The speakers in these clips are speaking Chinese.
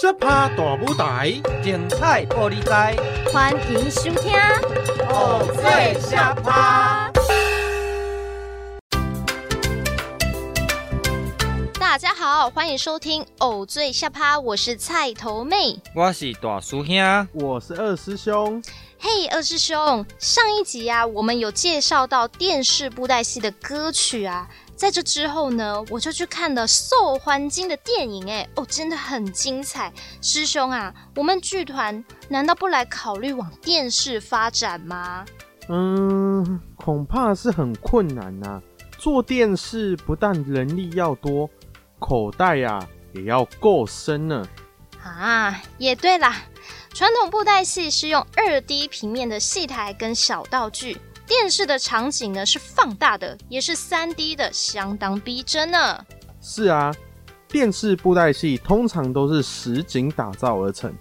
小趴大舞台，精彩玻璃台，欢迎收听《偶最下趴》。大家好，欢迎收听《偶最下趴》，我是菜头妹，我是大叔兄，我是二师兄。嘿，二师兄，上一集啊，我们有介绍到电视布袋戏的歌曲啊。在这之后呢，我就去看了《受环金》的电影，哎，哦，真的很精彩。师兄啊，我们剧团难道不来考虑往电视发展吗？嗯，恐怕是很困难呐、啊。做电视不但人力要多，口袋呀、啊、也要够深呢。啊，也对啦，传统布袋戏是用二 D 平面的戏台跟小道具。电视的场景呢是放大的，也是三 D 的，相当逼真呢。是啊，电视布袋戏通常都是实景打造而成，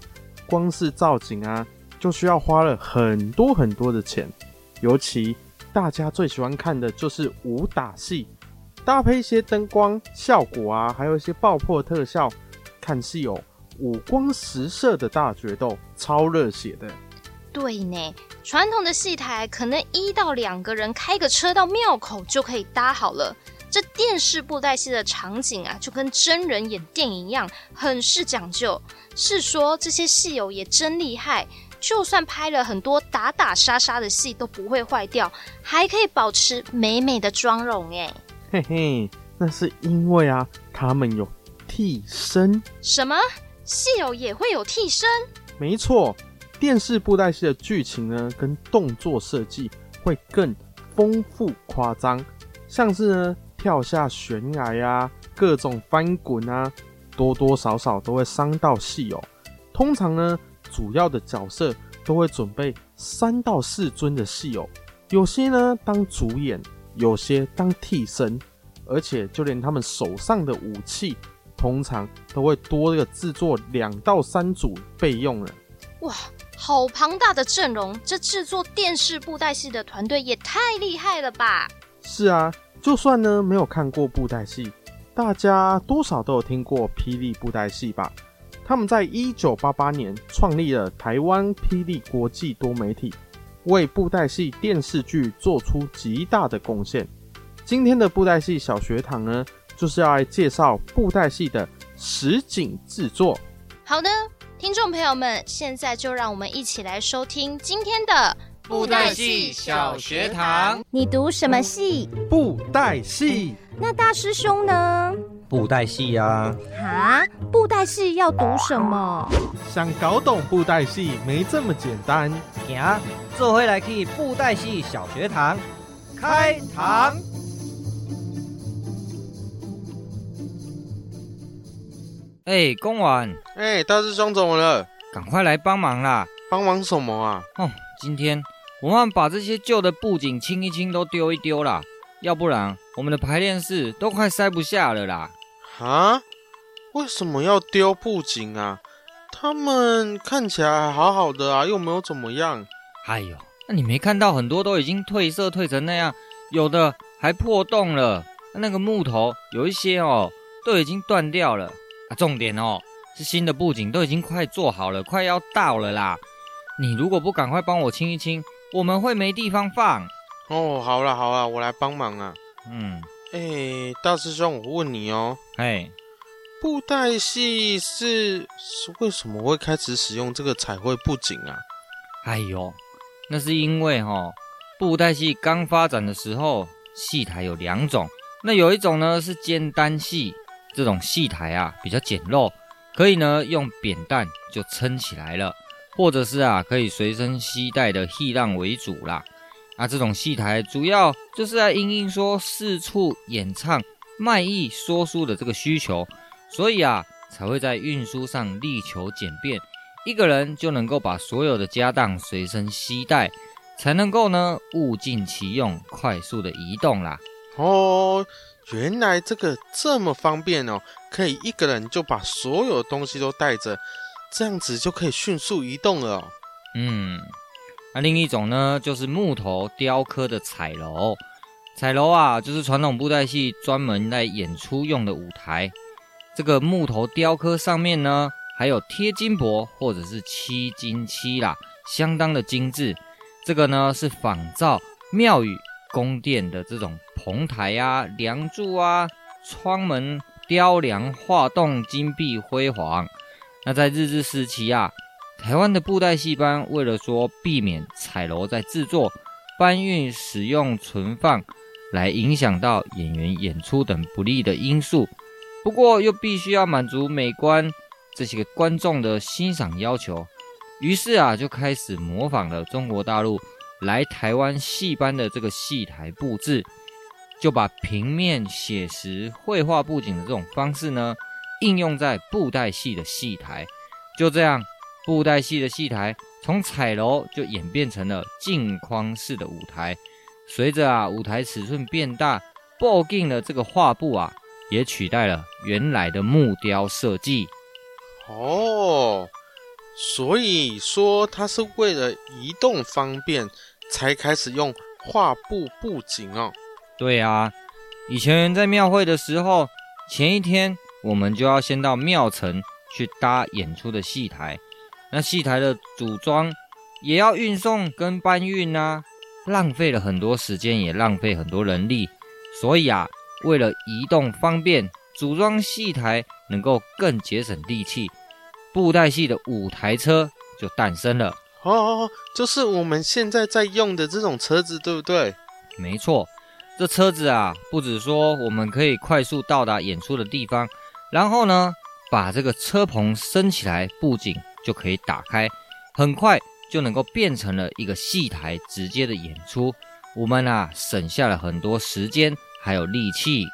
光是造景啊就需要花了很多很多的钱。尤其大家最喜欢看的就是武打戏，搭配一些灯光效果啊，还有一些爆破特效，看戏有五光十色的大决斗，超热血的。对呢，传统的戏台可能一到两个人开个车到庙口就可以搭好了。这电视布袋戏的场景啊，就跟真人演电影一样，很是讲究。是说这些戏友也真厉害，就算拍了很多打打杀杀的戏都不会坏掉，还可以保持美美的妆容哎。嘿嘿，那是因为啊，他们有替身。什么？戏友也会有替身？没错。电视布袋戏的剧情呢，跟动作设计会更丰富夸张，像是呢跳下悬崖呀，各种翻滚啊，多多少少都会伤到戏友。通常呢，主要的角色都会准备三到四尊的戏友，有些呢当主演，有些当替身，而且就连他们手上的武器，通常都会多一个制作两到三组备用了。哇！好庞大的阵容，这制作电视布袋戏的团队也太厉害了吧！是啊，就算呢没有看过布袋戏，大家多少都有听过霹雳布袋戏吧？他们在一九八八年创立了台湾霹雳国际多媒体，为布袋戏电视剧做出极大的贡献。今天的布袋戏小学堂呢，就是要来介绍布袋戏的实景制作。好的。听众朋友们，现在就让我们一起来收听今天的布袋戏小学堂。你读什么戏？布袋戏。那大师兄呢？布袋戏呀。啊？布袋戏要读什么？想搞懂布袋戏没这么简单。行，这回来去布袋戏小学堂开堂。哎、欸，公完。哎、欸，大师兄怎么了？赶快来帮忙啦！帮忙什么啊？哦，今天我们把这些旧的布景清一清，都丢一丢啦，要不然我们的排练室都快塞不下了啦！啊？为什么要丢布景啊？他们看起来好好的啊，又没有怎么样。哎呦，那你没看到很多都已经褪色褪成那样，有的还破洞了，那个木头有一些哦，都已经断掉了。啊，重点哦，是新的布景都已经快做好了，快要到了啦。你如果不赶快帮我清一清，我们会没地方放。哦，好了好了，我来帮忙啊。嗯，哎、欸，大师兄，我问你哦，哎，布袋戏是是为什么会开始使用这个彩绘布景啊？哎呦，那是因为哦，布袋戏刚发展的时候，戏台有两种，那有一种呢是尖单戏。这种戏台啊比较简陋，可以呢用扁担就撑起来了，或者是啊可以随身携带的戏浪为主啦。啊，这种戏台主要就是在因应说四处演唱、卖艺、说书的这个需求，所以啊才会在运输上力求简便，一个人就能够把所有的家当随身携带，才能够呢物尽其用，快速的移动啦。哦。原来这个这么方便哦，可以一个人就把所有东西都带着，这样子就可以迅速移动了。嗯，那另一种呢，就是木头雕刻的彩楼。彩楼啊，就是传统布袋戏专门来演出用的舞台。这个木头雕刻上面呢，还有贴金箔或者是漆金漆啦，相当的精致。这个呢是仿照庙宇宫殿的这种棚台啊、梁柱啊、窗门雕梁画栋，金碧辉煌。那在日治时期啊，台湾的布袋戏班为了说避免彩楼在制作、搬运、使用、存放来影响到演员演出等不利的因素，不过又必须要满足美观这些观众的欣赏要求，于是啊就开始模仿了中国大陆来台湾戏班的这个戏台布置，就把平面写实绘画布景的这种方式呢。应用在布袋戏的戏台，就这样，布袋戏的戏台从彩楼就演变成了镜框式的舞台。随着啊舞台尺寸变大，布景的这个画布啊也取代了原来的木雕设计。哦，所以说它是为了移动方便才开始用画布布景哦。对啊，以前在庙会的时候，前一天。我们就要先到庙城去搭演出的戏台，那戏台的组装也要运送跟搬运啊，浪费了很多时间，也浪费很多人力。所以啊，为了移动方便，组装戏台能够更节省力气，布袋戏的舞台车就诞生了。哦，就是我们现在在用的这种车子，对不对？没错，这车子啊，不止说我们可以快速到达演出的地方。然后呢，把这个车棚升起来，布景就可以打开，很快就能够变成了一个戏台，直接的演出。我们啊，省下了很多时间还有力气。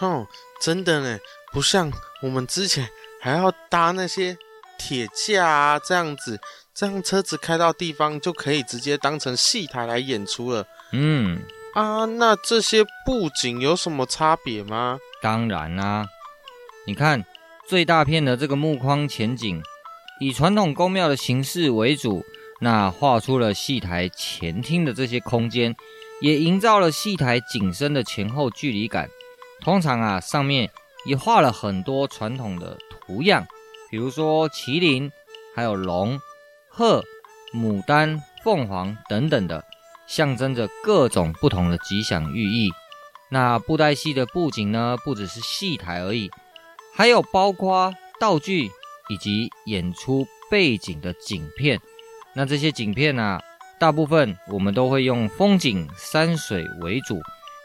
哦，真的呢，不像我们之前还要搭那些铁架啊，这样子，这样车子开到地方就可以直接当成戏台来演出了。嗯，啊，那这些布景有什么差别吗？当然啦、啊。你看，最大片的这个木框前景，以传统宫庙的形式为主，那画出了戏台前厅的这些空间，也营造了戏台景深的前后距离感。通常啊，上面也画了很多传统的图样，比如说麒麟、还有龙、鹤、牡丹、凤凰等等的，象征着各种不同的吉祥寓意。那布袋戏的布景呢，不只是戏台而已。还有包括道具以及演出背景的景片，那这些景片啊，大部分我们都会用风景山水为主，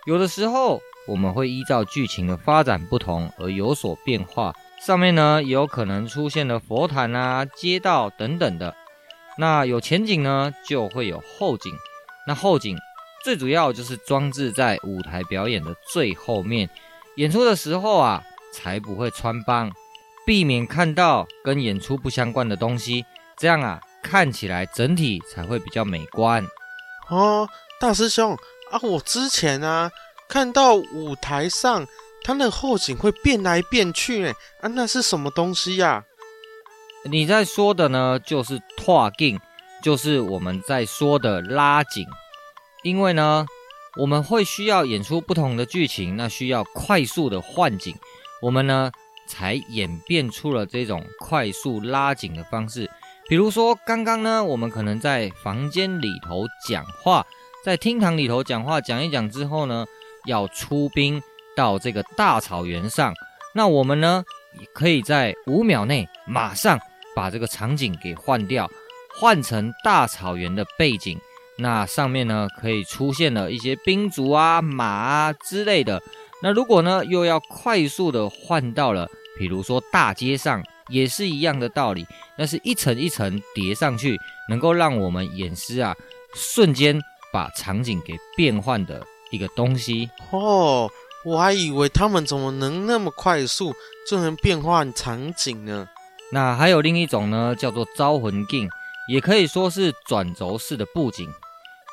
有的时候我们会依照剧情的发展不同而有所变化。上面呢，也有可能出现了佛坛啊、街道等等的。那有前景呢，就会有后景。那后景最主要就是装置在舞台表演的最后面，演出的时候啊。才不会穿帮，避免看到跟演出不相关的东西，这样啊，看起来整体才会比较美观。哦，大师兄啊，我之前啊看到舞台上它那后景会变来变去，呢，啊，那是什么东西呀？你在说的呢，就是拓景，就是我们在说的拉紧，因为呢，我们会需要演出不同的剧情，那需要快速的换景。我们呢，才演变出了这种快速拉紧的方式。比如说，刚刚呢，我们可能在房间里头讲话，在厅堂里头讲话，讲一讲之后呢，要出兵到这个大草原上。那我们呢，可以在五秒内马上把这个场景给换掉，换成大草原的背景。那上面呢，可以出现了一些兵卒啊、马啊之类的。那如果呢，又要快速的换到了，比如说大街上，也是一样的道理。那是一层一层叠上去，能够让我们演师啊，瞬间把场景给变换的一个东西。哦，我还以为他们怎么能那么快速就能变换场景呢？那还有另一种呢，叫做招魂镜，也可以说是转轴式的布景。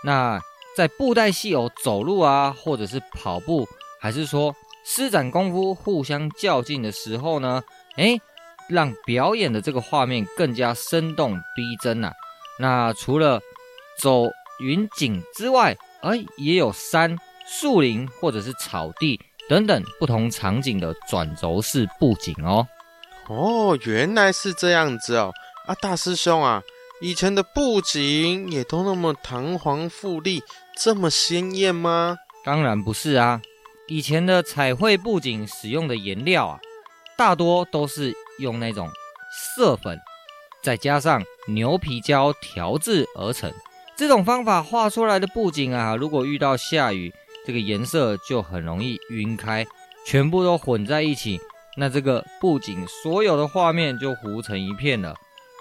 那在布袋戏偶走路啊，或者是跑步。还是说施展功夫互相较劲的时候呢？诶，让表演的这个画面更加生动逼真啊！那除了走云景之外，诶，也有山、树林或者是草地等等不同场景的转轴式布景哦。哦，原来是这样子哦。啊，大师兄啊，以前的布景也都那么堂皇富丽，这么鲜艳吗？当然不是啊。以前的彩绘布景使用的颜料啊，大多都是用那种色粉，再加上牛皮胶调制而成。这种方法画出来的布景啊，如果遇到下雨，这个颜色就很容易晕开，全部都混在一起，那这个布景所有的画面就糊成一片了。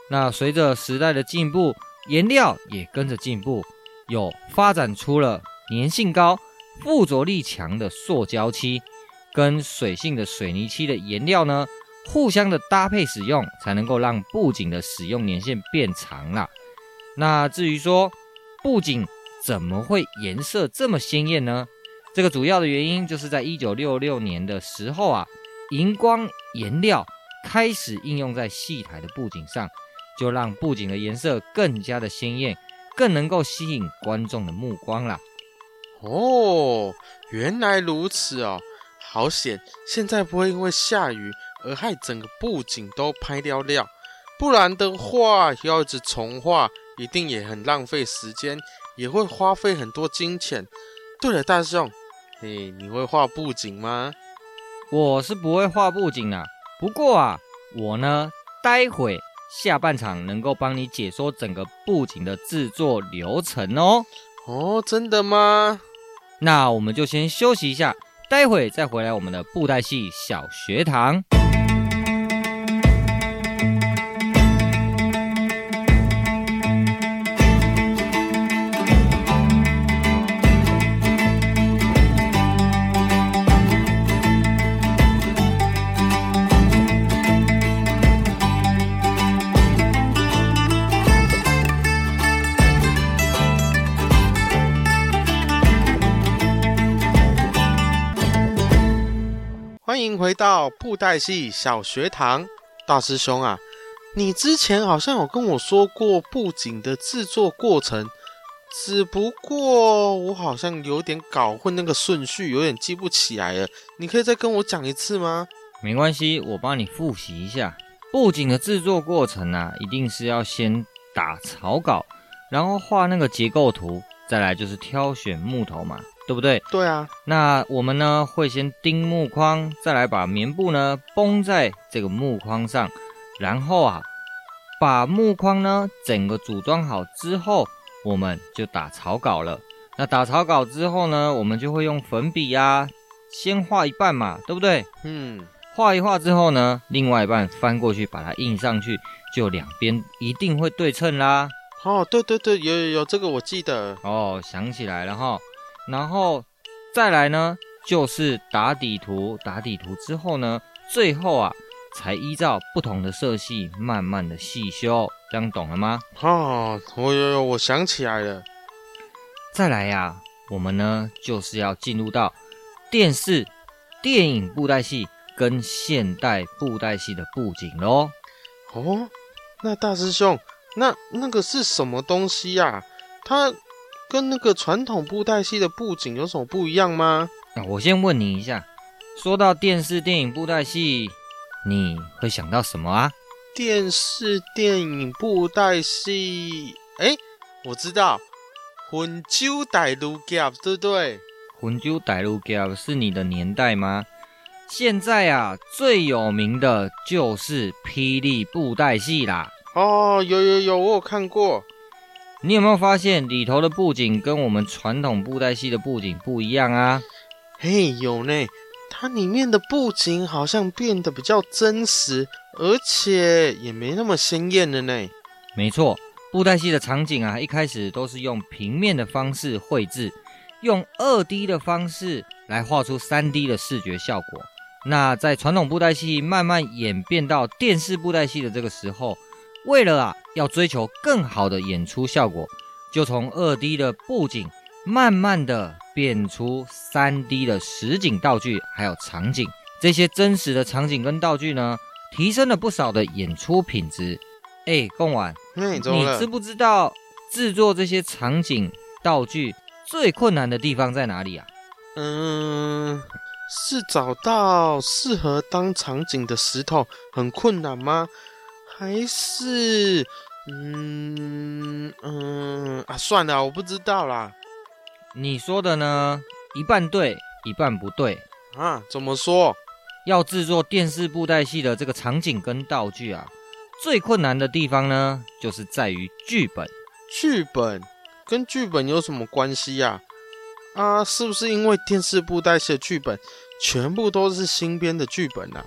那随着时代的进步，颜料也跟着进步，有发展出了粘性高。附着力强的塑胶漆跟水性的水泥漆的颜料呢，互相的搭配使用，才能够让布景的使用年限变长了。那至于说布景怎么会颜色这么鲜艳呢？这个主要的原因就是在一九六六年的时候啊，荧光颜料开始应用在戏台的布景上，就让布景的颜色更加的鲜艳，更能够吸引观众的目光啦。哦，原来如此哦，好险！现在不会因为下雨而害整个布景都拍掉料，不然的话要一直重画，一定也很浪费时间，也会花费很多金钱。对了，大师兄，嘿，你会画布景吗？我是不会画布景啊，不过啊，我呢，待会下半场能够帮你解说整个布景的制作流程哦。哦，真的吗？那我们就先休息一下，待会再回来我们的布袋戏小学堂。回到布袋戏小学堂，大师兄啊，你之前好像有跟我说过布景的制作过程，只不过我好像有点搞混那个顺序，有点记不起来了。你可以再跟我讲一次吗？没关系，我帮你复习一下。布景的制作过程啊，一定是要先打草稿，然后画那个结构图，再来就是挑选木头嘛。对不对？对啊。那我们呢，会先钉木框，再来把棉布呢绷在这个木框上，然后啊，把木框呢整个组装好之后，我们就打草稿了。那打草稿之后呢，我们就会用粉笔啊，先画一半嘛，对不对？嗯。画一画之后呢，另外一半翻过去把它印上去，就两边一定会对称啦。哦，对对对，有有有，这个我记得。哦，想起来了哈。然后再来呢，就是打底图。打底图之后呢，最后啊，才依照不同的色系慢慢的细修。这样懂了吗？哦，我有有，我想起来了。再来呀、啊，我们呢就是要进入到电视、电影布袋戏跟现代布袋戏的布景喽。哦，那大师兄，那那个是什么东西呀、啊？它。跟那个传统布袋戏的布景有什么不一样吗？那我先问你一下，说到电视电影布袋戏，你会想到什么啊？电视电影布袋戏，哎，我知道，魂酒歹路夹，对不对？魂酒歹路夹是你的年代吗？现在啊，最有名的就是霹雳布袋戏啦。哦，有有有，我有看过。你有没有发现里头的布景跟我们传统布袋戏的布景不一样啊？嘿，有呢，它里面的布景好像变得比较真实，而且也没那么鲜艳了呢。没错，布袋戏的场景啊，一开始都是用平面的方式绘制，用二 D 的方式来画出三 D 的视觉效果。那在传统布袋戏慢慢演变到电视布袋戏的这个时候，为了啊，要追求更好的演出效果，就从二 D 的布景慢慢的变出三 D 的实景道具，还有场景。这些真实的场景跟道具呢，提升了不少的演出品质。哎，贡丸，你知不知道制作这些场景道具最困难的地方在哪里啊？嗯，是找到适合当场景的石头很困难吗？还是，嗯嗯啊，算了，我不知道啦。你说的呢？一半对，一半不对啊？怎么说？要制作电视布袋戏的这个场景跟道具啊，最困难的地方呢，就是在于剧本。剧本跟剧本有什么关系呀？啊，是不是因为电视布袋戏的剧本全部都是新编的剧本啊？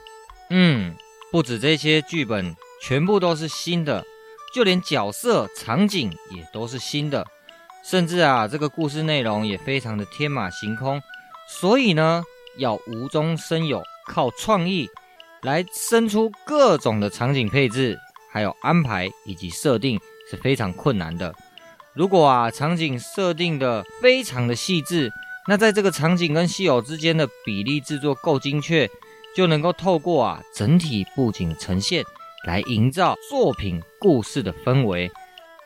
嗯，不止这些剧本全部都是新的，就连角色、场景也都是新的，甚至啊，这个故事内容也非常的天马行空，所以呢，要无中生有，靠创意来生出各种的场景配置，还有安排以及设定是非常困难的。如果啊，场景设定的非常的细致，那在这个场景跟戏偶之间的比例制作够精确，就能够透过啊整体布景呈现来营造作品故事的氛围，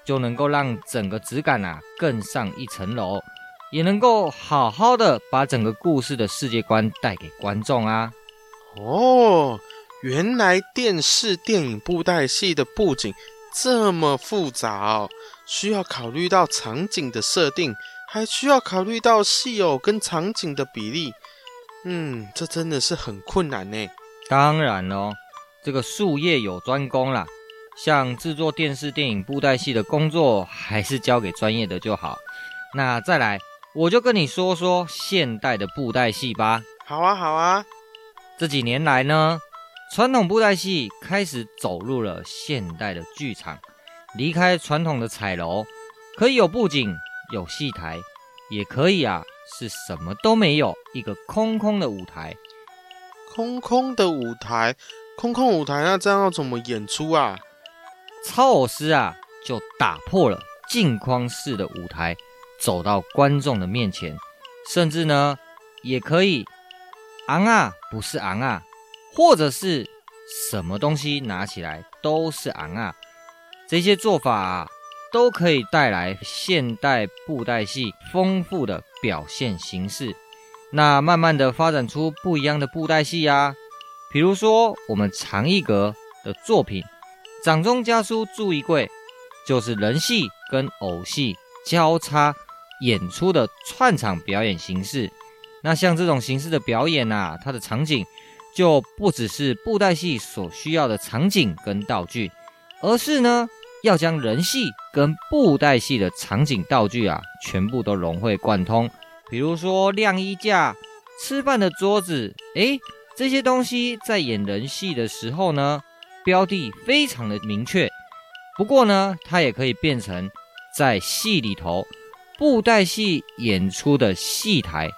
就能够让整个质感啊更上一层楼，也能够好好的把整个故事的世界观带给观众啊。哦，原来电视电影布袋戏的布景这么复杂哦。需要考虑到场景的设定，还需要考虑到戏偶跟场景的比例。嗯，这真的是很困难呢。当然喽，这个术业有专攻啦，像制作电视电影布袋戏的工作，还是交给专业的就好。那再来，我就跟你说说现代的布袋戏吧。好啊，好啊。这几年来呢，传统布袋戏开始走入了现代的剧场。离开传统的彩楼，可以有布景、有戏台，也可以啊，是什么都没有，一个空空的舞台。空空的舞台，空空舞台，那这样要怎么演出啊？操偶师啊，就打破了镜框式的舞台，走到观众的面前，甚至呢，也可以昂啊，不是昂啊，或者是什么东西拿起来都是昂啊。这些做法，都可以带来现代布袋戏丰富的表现形式。那慢慢的发展出不一样的布袋戏啊，比如说我们长艺阁的作品《掌中家书注意柜》，就是人戏跟偶戏交叉演出的串场表演形式。那像这种形式的表演啊，它的场景就不只是布袋戏所需要的场景跟道具，而是呢。要将人戏跟布袋戏的场景道具啊，全部都融会贯通。比如说晾衣架、吃饭的桌子，诶，这些东西在演人戏的时候呢，标的非常的明确。不过呢，它也可以变成在戏里头布袋戏演出的戏台。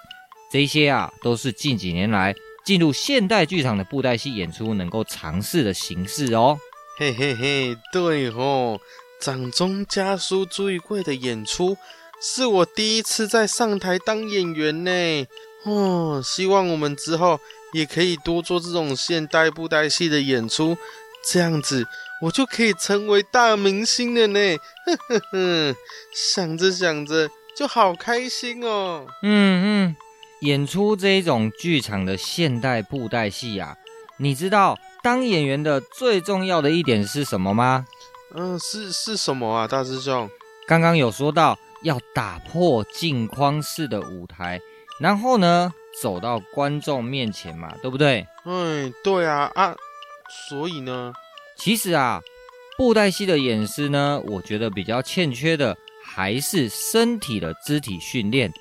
这些啊，都是近几年来进入现代剧场的布袋戏演出能够尝试的形式哦。嘿嘿嘿，对哦，掌中家书注意柜的演出是我第一次在上台当演员呢。哦，希望我们之后也可以多做这种现代布袋戏的演出，这样子我就可以成为大明星了呢。呵呵呵，想着想着就好开心哦。嗯嗯，演出这种剧场的现代布袋戏啊，你知道？当演员的最重要的一点是什么吗？嗯，是是什么啊，大师兄？刚刚有说到要打破镜框式的舞台，然后呢，走到观众面前嘛，对不对？嗯，对啊啊，所以呢，其实啊，布袋戏的演师呢，我觉得比较欠缺的还是身体的肢体训练，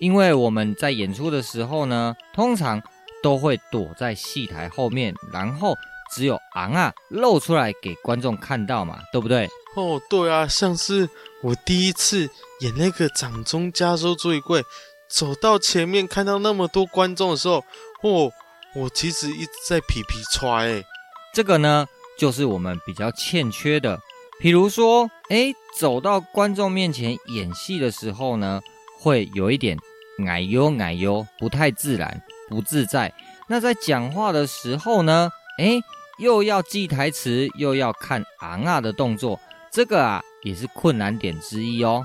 因为我们在演出的时候呢，通常。都会躲在戏台后面，然后只有昂啊露出来给观众看到嘛，对不对？哦，对啊，像是我第一次演那个掌中家书注意柜，走到前面看到那么多观众的时候，哦，我其实一直在皮皮揣哎，这个呢就是我们比较欠缺的，比如说，哎，走到观众面前演戏的时候呢，会有一点矮哟矮哟，不太自然。不自在。那在讲话的时候呢，哎，又要记台词，又要看昂啊的动作，这个啊也是困难点之一哦。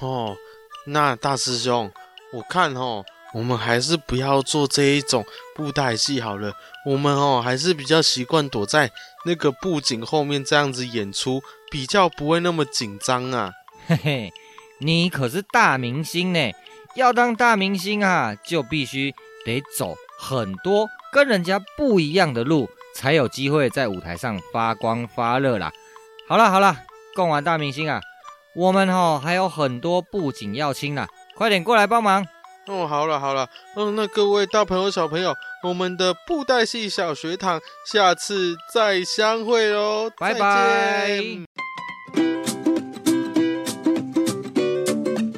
哦，那大师兄，我看哦，我们还是不要做这一种布袋戏好了。我们哦，还是比较习惯躲在那个布景后面这样子演出，比较不会那么紧张啊。嘿嘿，你可是大明星呢，要当大明星啊，就必须得走很多跟人家不一样的路，才有机会在舞台上发光发热啦。好了好了，逛完大明星啊，我们哦还有很多布景要清啦，快点过来帮忙。哦，好了好了，嗯，那各位大朋友小朋友，我们的布袋戏小学堂下次再相会喽，拜拜。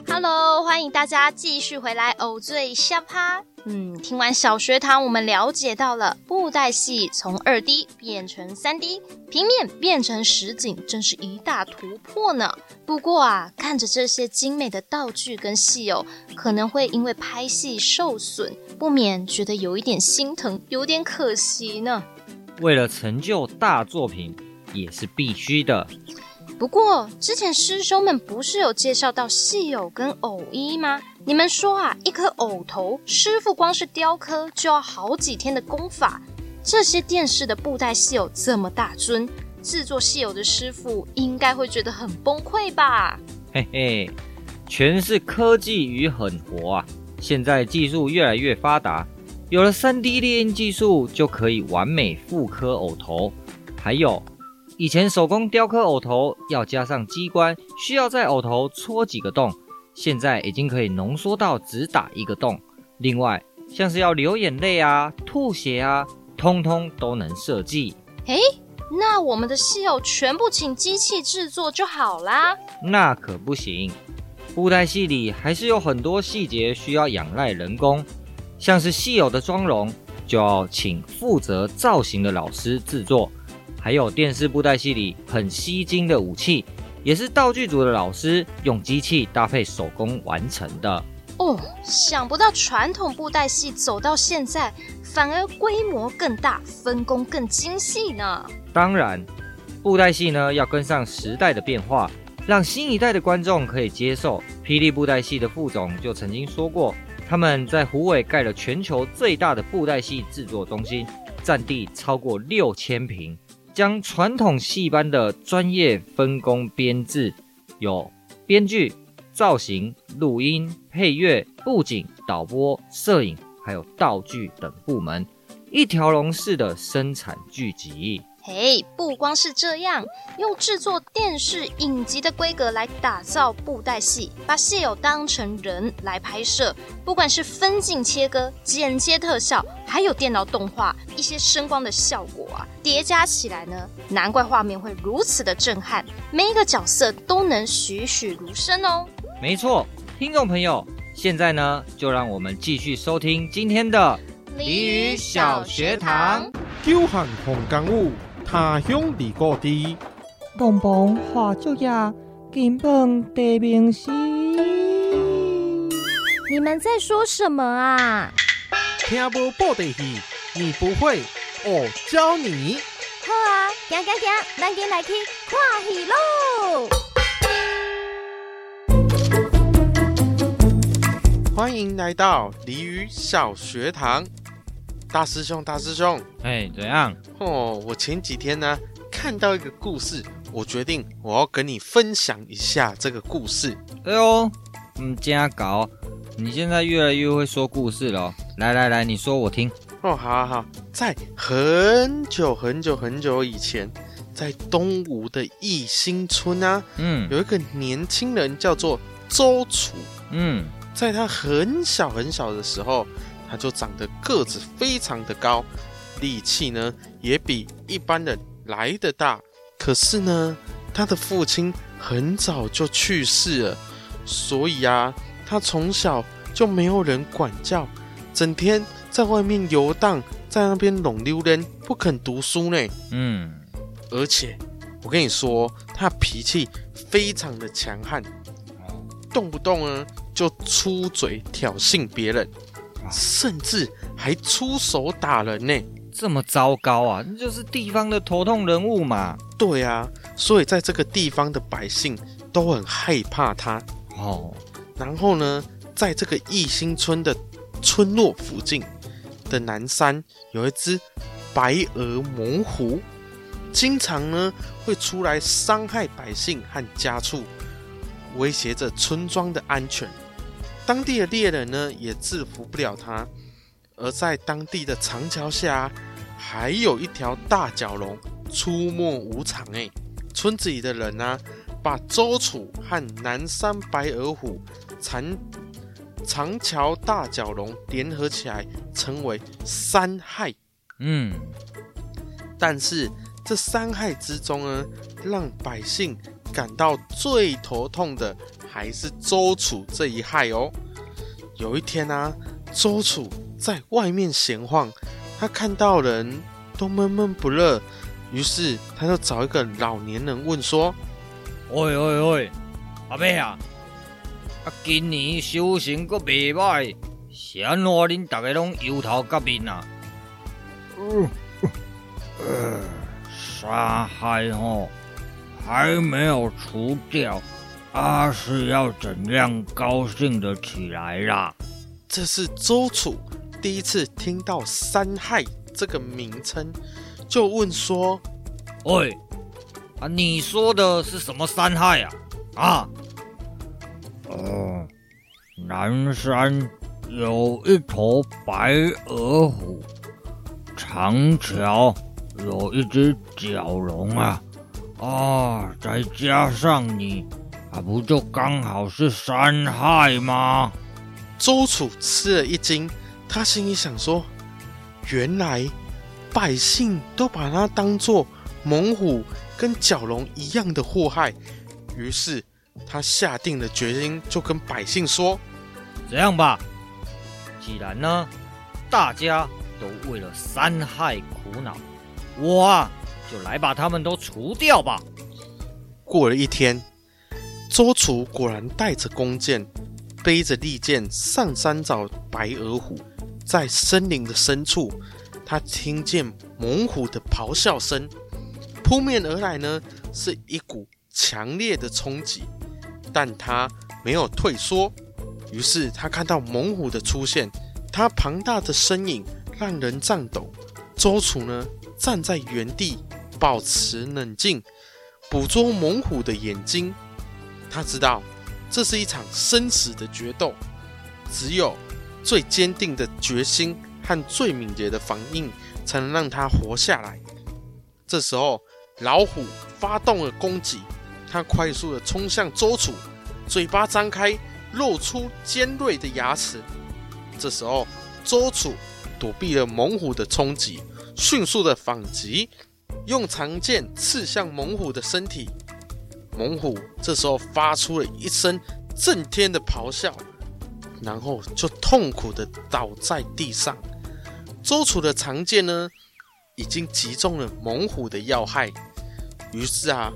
Hello，欢迎大家继续回来偶醉虾趴。嗯，听完小学堂，我们了解到了布袋戏从二 D 变成三 D，平面变成实景，真是一大突破呢。不过啊，看着这些精美的道具跟戏偶，可能会因为拍戏受损，不免觉得有一点心疼，有点可惜呢。为了成就大作品，也是必须的。不过之前师兄们不是有介绍到戏偶跟偶衣吗？你们说啊，一颗偶头，师傅光是雕刻就要好几天的功法。这些电视的布袋戏偶这么大尊，制作戏偶的师傅应该会觉得很崩溃吧？嘿嘿，全是科技与狠活啊！现在技术越来越发达，有了 3D 列印技术，就可以完美复刻偶头，还有。以前手工雕刻偶头要加上机关，需要在偶头戳几个洞，现在已经可以浓缩到只打一个洞。另外，像是要流眼泪啊、吐血啊，通通都能设计。诶，那我们的戏偶全部请机器制作就好啦？那可不行，布袋戏里还是有很多细节需要仰赖人工，像是戏偶的妆容，就要请负责造型的老师制作。还有电视布袋戏里很吸睛的武器，也是道具组的老师用机器搭配手工完成的。哦，想不到传统布袋戏走到现在，反而规模更大，分工更精细呢。当然，布袋戏呢要跟上时代的变化，让新一代的观众可以接受。霹雳布袋戏的副总就曾经说过，他们在虎尾盖了全球最大的布袋戏制作中心，占地超过六千坪。将传统戏班的专业分工编制，有编剧、造型、录音、配乐、布景、导播、摄影，还有道具等部门，一条龙式的生产聚集。嘿不光是这样，用制作电视影集的规格来打造布袋戏，把戏友当成人来拍摄，不管是分镜切割、剪接特效，还有电脑动画，一些声光的效果啊，叠加起来呢，难怪画面会如此的震撼，每一个角色都能栩栩如生哦。没错，听众朋友，现在呢，就让我们继续收听今天的俚语小学堂，久旱逢甘雨。他乡遇故知，东方花烛夜，金榜题名时。你们在说什么啊？听无报的戏，你不会，我教你。好啊，行行行，咱今来去看戏喽！欢迎来到鲤鱼小学堂。大师兄，大师兄，哎，怎样？哦，我前几天呢看到一个故事，我决定我要跟你分享一下这个故事。哎呦，嗯，这样搞，你现在越来越会说故事了。来来来，你说我听。哦，好好好，在很久很久很久以前，在东吴的义兴村啊，嗯，有一个年轻人叫做周楚，嗯，在他很小很小的时候。他就长得个子非常的高，力气呢也比一般人来得大。可是呢，他的父亲很早就去世了，所以啊，他从小就没有人管教，整天在外面游荡，在那边拢溜人，不肯读书呢。嗯，而且我跟你说，他脾气非常的强悍，动不动呢就出嘴挑衅别人。甚至还出手打人呢，这么糟糕啊！那就是地方的头痛人物嘛。对啊，所以在这个地方的百姓都很害怕他。哦，然后呢，在这个义兴村的村落附近的南山有一只白额猛虎，经常呢会出来伤害百姓和家畜，威胁着村庄的安全。当地的猎人呢也制服不了它。而在当地的长桥下，还有一条大角龙出没无常。哎，村子里的人呢、啊，把周楚和南山白额虎、长长桥大角龙联合起来，称为三害。嗯，但是这三害之中呢，让百姓感到最头痛的，还是周楚这一害哦。有一天呢、啊，周楚。在外面闲晃，他看到人都闷闷不乐，于是他就找一个老年人问说：“喂喂喂，阿伯啊，啊今年修行阁袂歹，是安怎恁大家拢油头革面啊？”嗯，呃，杀害吼还没有除掉，啊是要怎样高兴的起来啦？这是周楚。第一次听到“三害”这个名称，就问说：“喂，啊，你说的是什么三害啊？”啊，哦，南山有一头白额虎，长桥有一只角龙啊，啊，再加上你，啊，不就刚好是山害吗？周楚吃了一惊。他心里想说：“原来百姓都把他当做猛虎跟角龙一样的祸害。”于是他下定了决心，就跟百姓说：“这样吧，既然呢大家都为了山害苦恼，我啊就来把他们都除掉吧。”过了一天，周楚果然带着弓箭，背着利箭上山找白额虎。在森林的深处，他听见猛虎的咆哮声，扑面而来呢，是一股强烈的冲击，但他没有退缩。于是他看到猛虎的出现，他庞大的身影让人颤抖。周楚呢，站在原地，保持冷静，捕捉猛虎的眼睛。他知道这是一场生死的决斗，只有。最坚定的决心和最敏捷的反应，才能让他活下来。这时候，老虎发动了攻击，它快速地冲向周楚，嘴巴张开，露出尖锐的牙齿。这时候，周楚躲避了猛虎的冲击，迅速的反击，用长剑刺向猛虎的身体。猛虎这时候发出了一声震天的咆哮。然后就痛苦的倒在地上。周楚的长剑呢，已经击中了猛虎的要害。于是啊，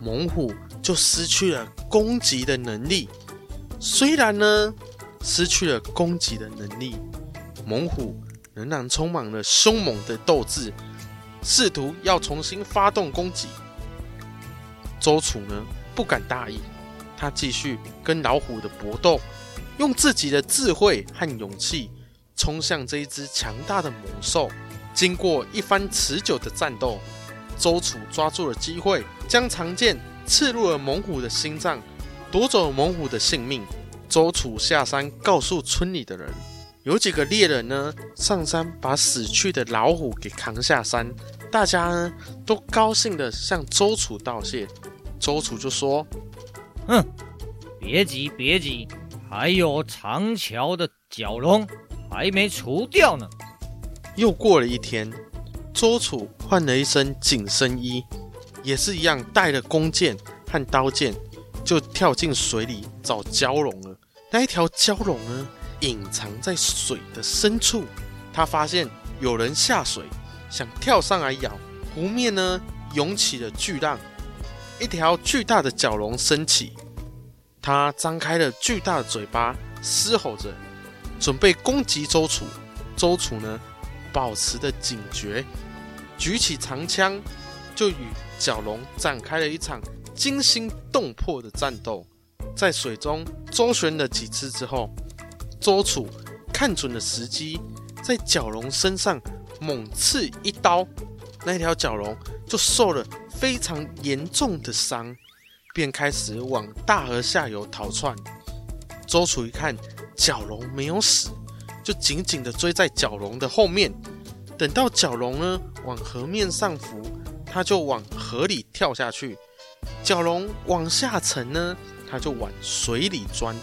猛虎就失去了攻击的能力。虽然呢，失去了攻击的能力，猛虎仍然充满了凶猛的斗志，试图要重新发动攻击。周楚呢，不敢大意，他继续跟老虎的搏斗。用自己的智慧和勇气冲向这一只强大的猛兽。经过一番持久的战斗，周楚抓住了机会，将长剑刺入了猛虎的心脏，夺走了猛虎的性命。周楚下山告诉村里的人，有几个猎人呢上山把死去的老虎给扛下山，大家呢都高兴地向周楚道谢。周楚就说：“哼，别急，别急。”还有长桥的蛟龙还没除掉呢。又过了一天，周楚换了一身紧身衣，也是一样带了弓箭和刀剑，就跳进水里找蛟龙了。那一条蛟龙呢，隐藏在水的深处。他发现有人下水，想跳上来咬，湖面呢涌起了巨浪，一条巨大的角龙升起。它张开了巨大的嘴巴，嘶吼着，准备攻击周楚。周楚呢，保持着警觉，举起长枪，就与角龙展开了一场惊心动魄的战斗。在水中周旋了几次之后，周楚看准了时机，在角龙身上猛刺一刀，那条角龙就受了非常严重的伤，便开始往大河下游逃窜。周楚一看角龙没有死，就紧紧地追在角龙的后面。等到角龙呢往河面上浮，他就往河里跳下去；角龙往下沉呢，他就往水里钻。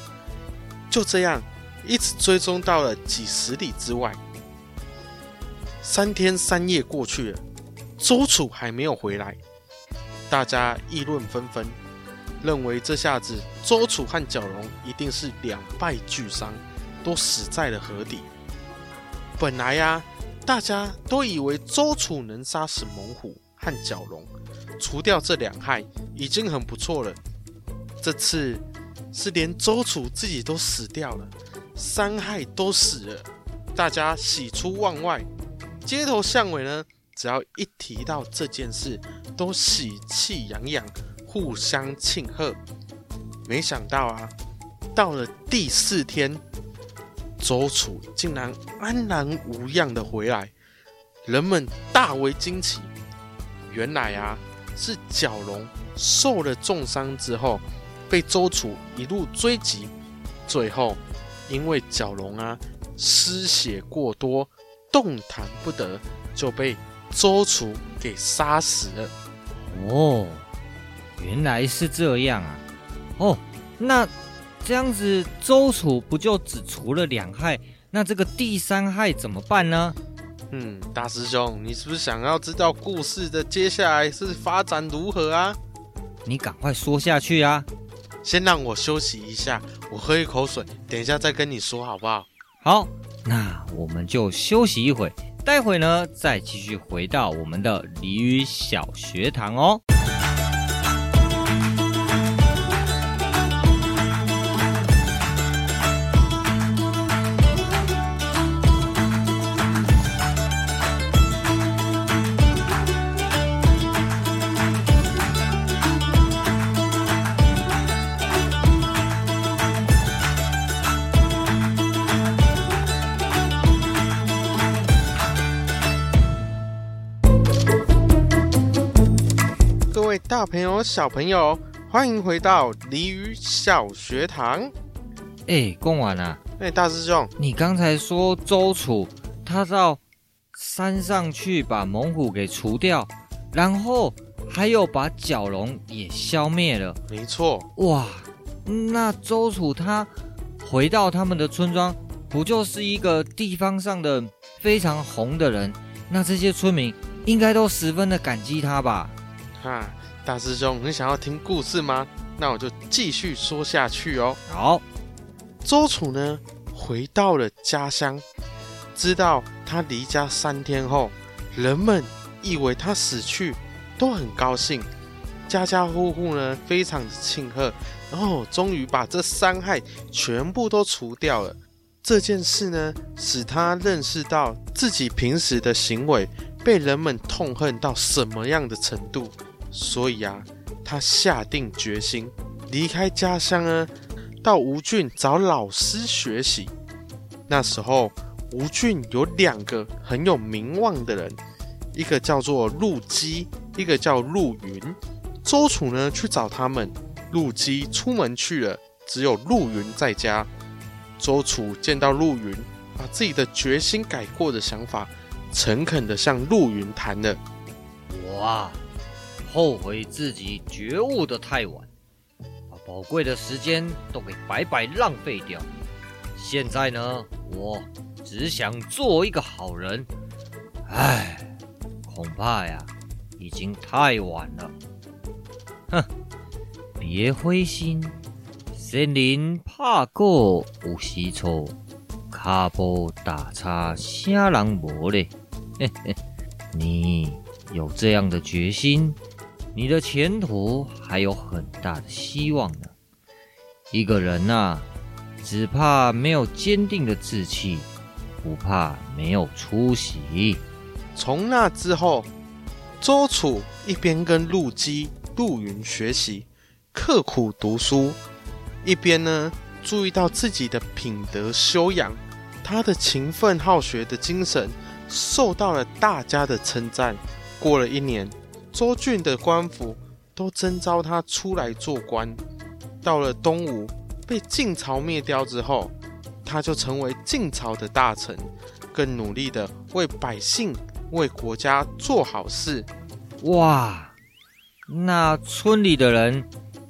就这样，一直追踪到了几十里之外。三天三夜过去了，周楚还没有回来，大家议论纷纷，认为这下子周楚和角龙一定是两败俱伤，都死在了河底。本来呀、大家都以为周楚能杀死猛虎和角龙，除掉这两害已经很不错了。这次是连周楚自己都死掉了，三害都死了，大家喜出望外。街头巷尾呢，只要一提到这件事，都喜气洋洋，互相庆贺。没想到啊，到了第四天。周楚竟然安然无恙的回来，人们大为惊奇。原来啊，是角龙受了重伤之后，被周楚一路追击，最后因为角龙啊失血过多，动弹不得，就被周楚给杀死了。哦，原来是这样啊！哦，那。这样子，周楚不就只除了两害？那这个第三害怎么办呢？嗯，大师兄，你是不是想要知道故事的接下来是发展如何啊？你赶快说下去啊！先让我休息一下，我喝一口水，等一下再跟你说好不好？好，那我们就休息一会，待会呢再继续回到我们的鲤鱼小学堂哦。大朋友、小朋友，欢迎回到鲤鱼小学堂。哎，贡完啊！哎，大师兄，你刚才说周楚他到山上去把猛虎给除掉，然后还有把角龙也消灭了。没错。哇，那周楚他回到他们的村庄，不就是一个地方上的非常红的人？那这些村民应该都十分的感激他吧？哈。大师兄，你想要听故事吗？那我就继续说下去哦。好，周楚呢，回到了家乡，知道他离家三天后，人们以为他死去，都很高兴，家家户户呢非常的庆贺，然后终于把这三害全部都除掉了。这件事呢，使他认识到自己平时的行为被人们痛恨到什么样的程度。所以啊，他下定决心离开家乡呢，到吴郡找老师学习。那时候，吴郡有两个很有名望的人，一个叫做陆机，一个叫陆云。周楚呢去找他们，陆机出门去了，只有陆云在家。周楚见到陆云，把自己的决心改过的想法，诚恳地向陆云谈了。哇！后悔自己觉悟得太晚，把宝贵的时间都给白白浪费掉。现在呢，我只想做一个好人。唉，恐怕呀，已经太晚了。哼，别灰心，森林怕过有时臭，脚步打叉啥人无嘞？嘿嘿，你有这样的决心，你的前途还有很大的希望呢。一个人呐、只怕没有坚定的志气，不怕没有出息。从那之后，周楚一边跟陆机、陆云学习，刻苦读书，一边呢注意到自己的品德修养，他的勤奋好学的精神受到了大家的称赞。过了一年，周郡的官府都征召他出来做官。到了东吴，被晋朝灭掉之后，他就成为晋朝的大臣，更努力的为百姓、为国家做好事。哇，那村里的人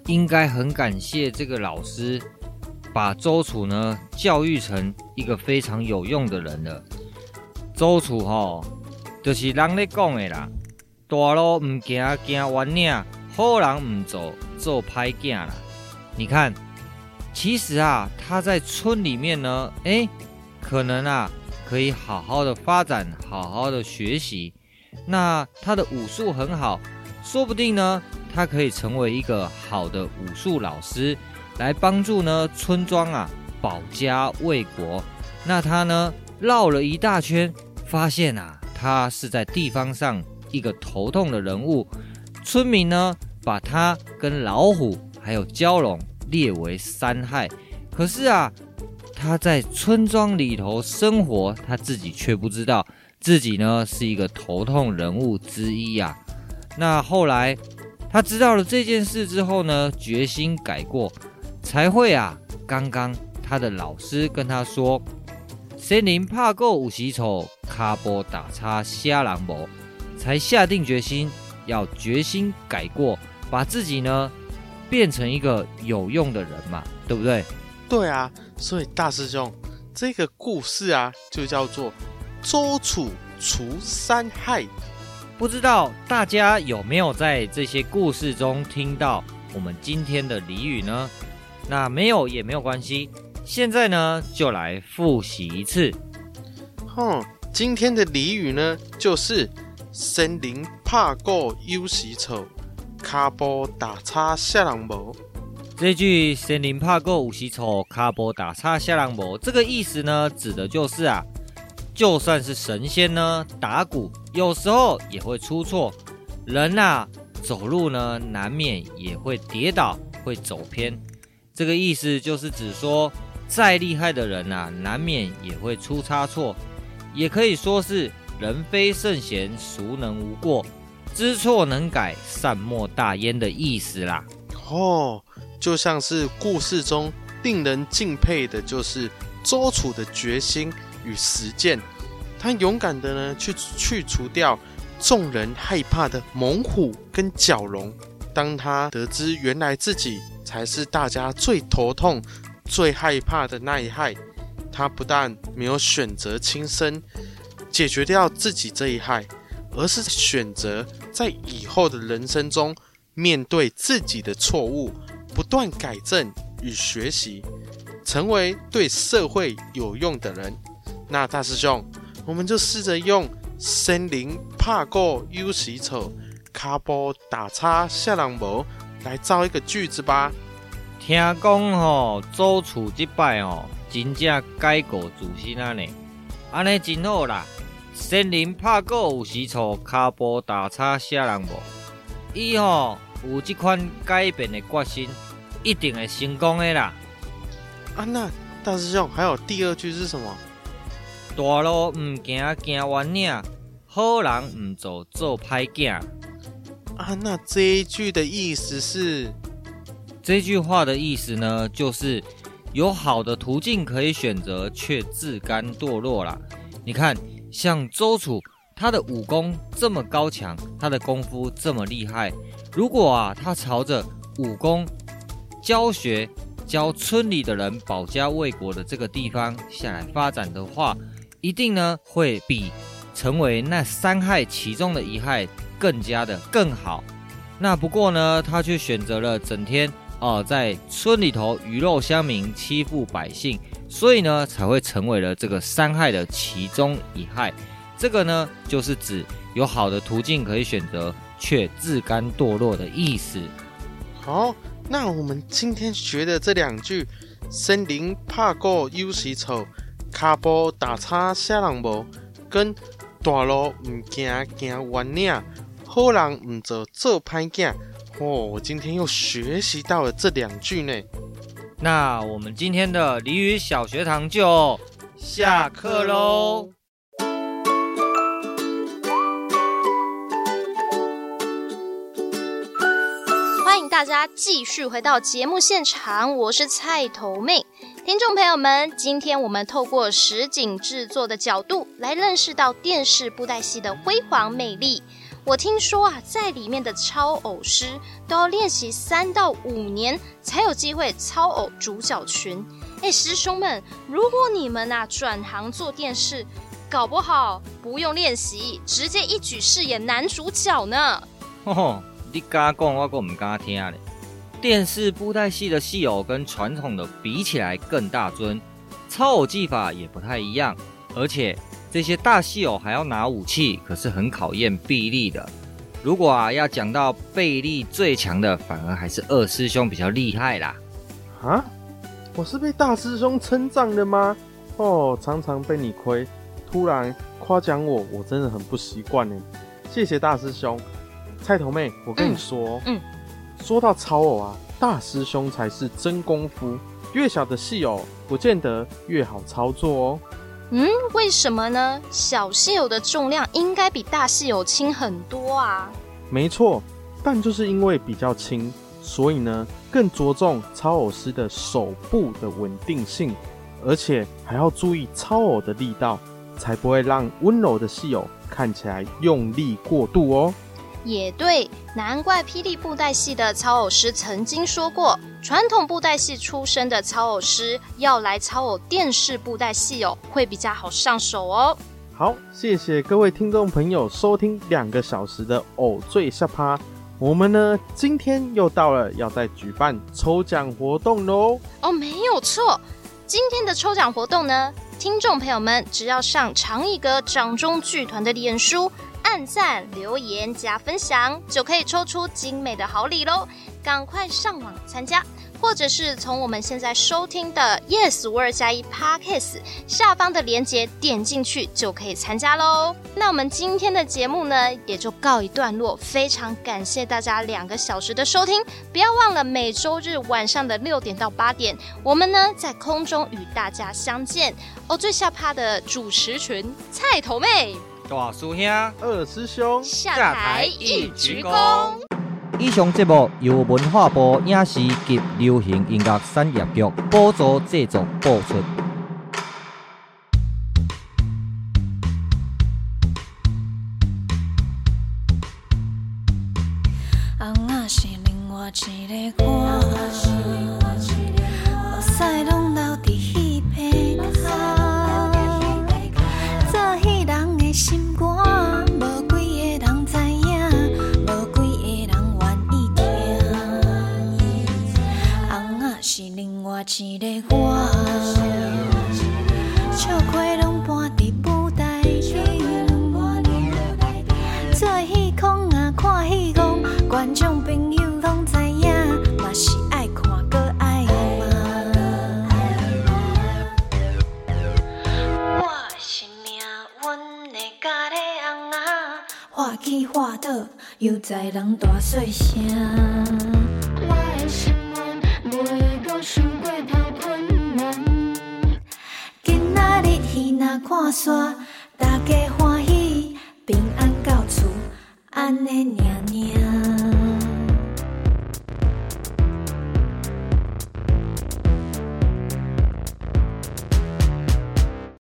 应该很感谢这个老师。把周楚呢教育成一个非常有用的人了。周楚吼，就是人咧讲的啦，大路唔行行弯领，好人唔走做歹囝啦。你看，其实啊，他在村里面呢，诶，可能啊，可以好好的发展，好好的学习。那他的武术很好，说不定呢，他可以成为一个好的武术老师。来帮助呢村庄啊保家卫国，那他呢绕了一大圈，发现啊他是在地方上一个头痛的人物，村民呢把他跟老虎还有蛟龙列为三害，可是啊他在村庄里头生活，他自己却不知道自己呢是一个头痛人物之一、啊。那后来他知道了这件事之后呢，决心改过。才会啊！刚刚他的老师跟他说：“森林怕够五喜丑，卡波打叉瞎狼魔。”才下定决心要决心改过，把自己呢变成一个有用的人嘛，对不对？对啊，所以大师兄，这个故事啊，就叫做周楚除三害。不知道大家有没有在这些故事中听到我们今天的俚语呢？那没有也没有关系，现在呢就来复习一次。哼，今天的俚语呢就是“森林怕过有时丑，脚步打叉啥人无”。这句“森林怕过有时丑，脚步打叉啥人无”这个意思呢，指的就是啊，就算是神仙呢打鼓，有时候也会出错；人啊走路呢，难免也会跌倒，会走偏。这个意思就是指说，再厉害的人啊，难免也会出差错，也可以说是人非圣贤，孰能无过？知错能改，善莫大焉的意思啦。哦，就像是故事中令人敬佩的，就是周楚的决心与实践。他勇敢的呢，去去除掉众人害怕的猛虎跟角龙。当他得知原来自己才是大家最头痛、最害怕的那一害，他不但没有选择轻生，解决掉自己这一害，而是选择在以后的人生中面对自己的错误，不断改正与学习，成为对社会有用的人。那大师兄，我们就试着用“森林怕过有时丑”。卡波打叉下人无来造一个句子吧。听讲吼，周楚这摆哦，真正改过自新啊呢，安尼真好啦。森林怕过有时丑，卡波打叉下人无。伊吼有这款改变的决心，一定会成功的啦。啊，那大师兄还有第二句是什么？大路唔行行弯岭，好人唔做做歹囝。啊，那这一句的意思是？这句话的意思呢，就是有好的途径可以选择，却自甘堕落啦。你看，像周楚，他的武功这么高强，他的功夫这么厉害，如果啊，他朝着武功教学、教村里的人保家卫国的这个地方下来发展的话，一定呢会比成为那三害其中的一害。更加的更好，那不过呢，他却选择了整天哦、在村里头鱼肉乡民，欺负百姓，所以呢，才会成为了这个三害的其中一害。这个呢，就是指有好的途径可以选择，却自甘堕落的意思。好，那我们今天学的这两句“森林怕过有时丑，卡波打叉啥人无”跟“大路唔行行弯领”。好人唔做做歹囝哦！我今天又学习到了这两句呢。那我们今天的俚语小学堂就下课喽。欢迎大家继续回到节目现场，我是菜头妹。听众朋友们，今天我们透过实景制作的角度来认识到电视布袋戏的辉煌魅力。我听说啊，在里面的超偶师都要练习三到五年才有机会超偶主角群。哎，师兄们，如果你们啊转行做电视，搞不好不用练习，直接一举饰演男主角呢。吼吼。你敢讲，我可唔敢听咧。电视布袋戏的戏偶跟传统的比起来更大尊，超偶技法也不太一样，而且这些大戏偶还要拿武器，可是很考验臂力的。如果啊要讲到臂力最强的，反而还是二师兄比较厉害啦。啊，我是被大师兄称赞的吗？哦，常常被你亏，突然夸奖我，我真的很不习惯呢。谢谢大师兄。菜头妹，我跟你说，嗯，嗯，说到超偶啊，大师兄才是真功夫。越小的戏偶，不见得越好操作哦。嗯，为什么呢？小戏偶的重量应该比大戏偶轻很多啊。没错，但就是因为比较轻，所以呢，更着重操偶师的手部的稳定性，而且还要注意操偶的力道，才不会让温柔的戏偶看起来用力过度哦。也对，难怪霹雳布袋戏的操偶师曾经说过，传统布袋戏出身的操偶师要来操偶电视布袋戏哦，会比较好上手哦。好，谢谢各位听众朋友收听两个小时的偶醉下趴，我们呢今天又到了要再举办抽奖活动喽。哦，没有错，今天的抽奖活动呢，听众朋友们只要上长艺哥掌中剧团的脸书。按赞、留言、加分享，就可以抽出精美的好礼喽！赶快上网参加，或者是从我们现在收听的 Yes 五二加一 Podcast 下方的链接点进去，就可以参加喽。那我们今天的节目呢，也就告一段落。非常感谢大家两个小时的收听，不要忘了每周日晚上的六点到八点，我们呢在空中与大家相见。哦，最下趴的主持群菜头妹。大师兄，二师兄，下台一鞠躬。以上节目由文化部影视及流行音乐产业局补助制作播出。